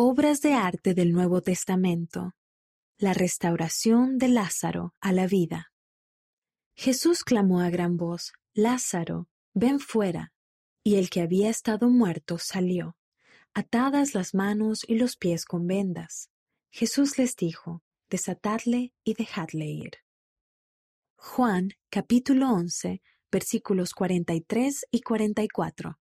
Obras de arte del Nuevo Testamento. La restauración de Lázaro a la vida. Jesús clamó a gran voz, Lázaro, ven fuera. Y el que había estado muerto salió, atadas las manos y los pies con vendas. Jesús les dijo, desatadle y dejadle ir. Juan capítulo 11 versículos 43 y 44.